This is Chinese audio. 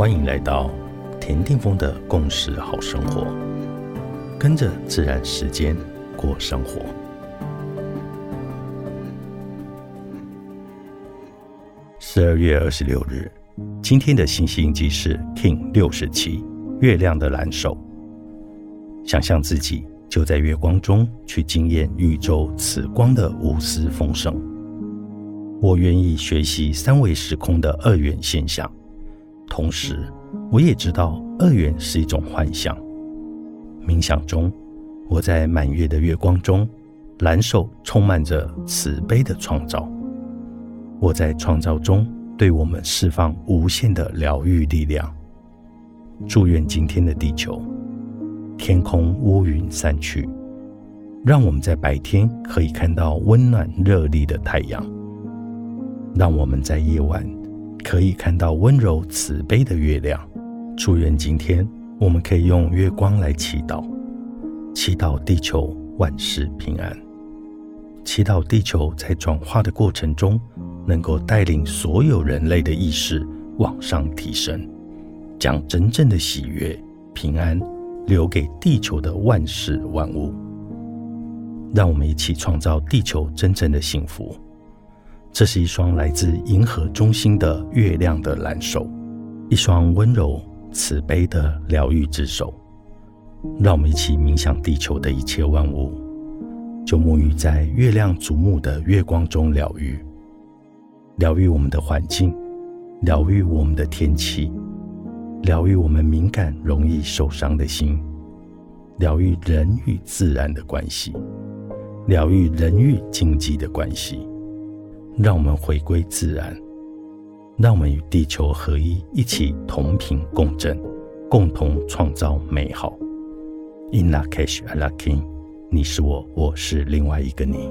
欢迎来到田定峰的共识好生活，跟着自然时间过生活。十二月二十六日，今天的星星记是 King 六十七，月亮的蓝手。想象自己就在月光中去惊艳宇宙此光的无私丰盛。我愿意学习三维时空的二元现象。同时，我也知道二元是一种幻象。冥想中，我在满月的月光中，蓝手充满着慈悲的创造。我在创造中，对我们释放无限的疗愈力量。祝愿今天的地球，天空乌云散去，让我们在白天可以看到温暖热力的太阳。让我们在夜晚。可以看到温柔慈悲的月亮。祝愿今天我们可以用月光来祈祷，祈祷地球万事平安，祈祷地球在转化的过程中能够带领所有人类的意识往上提升，将真正的喜悦、平安留给地球的万事万物。让我们一起创造地球真正的幸福。这是一双来自银河中心的月亮的蓝手，一双温柔慈悲的疗愈之手。让我们一起冥想地球的一切万物，就沐浴在月亮瞩目的月光中疗愈，疗愈我们的环境，疗愈我们的天气，疗愈我们敏感容易受伤的心，疗愈人与自然的关系，疗愈人与经济的关系。让我们回归自然，让我们与地球合一，一起同频共振，共同创造美好。In la cash, alakin，你是我，我是另外一个你。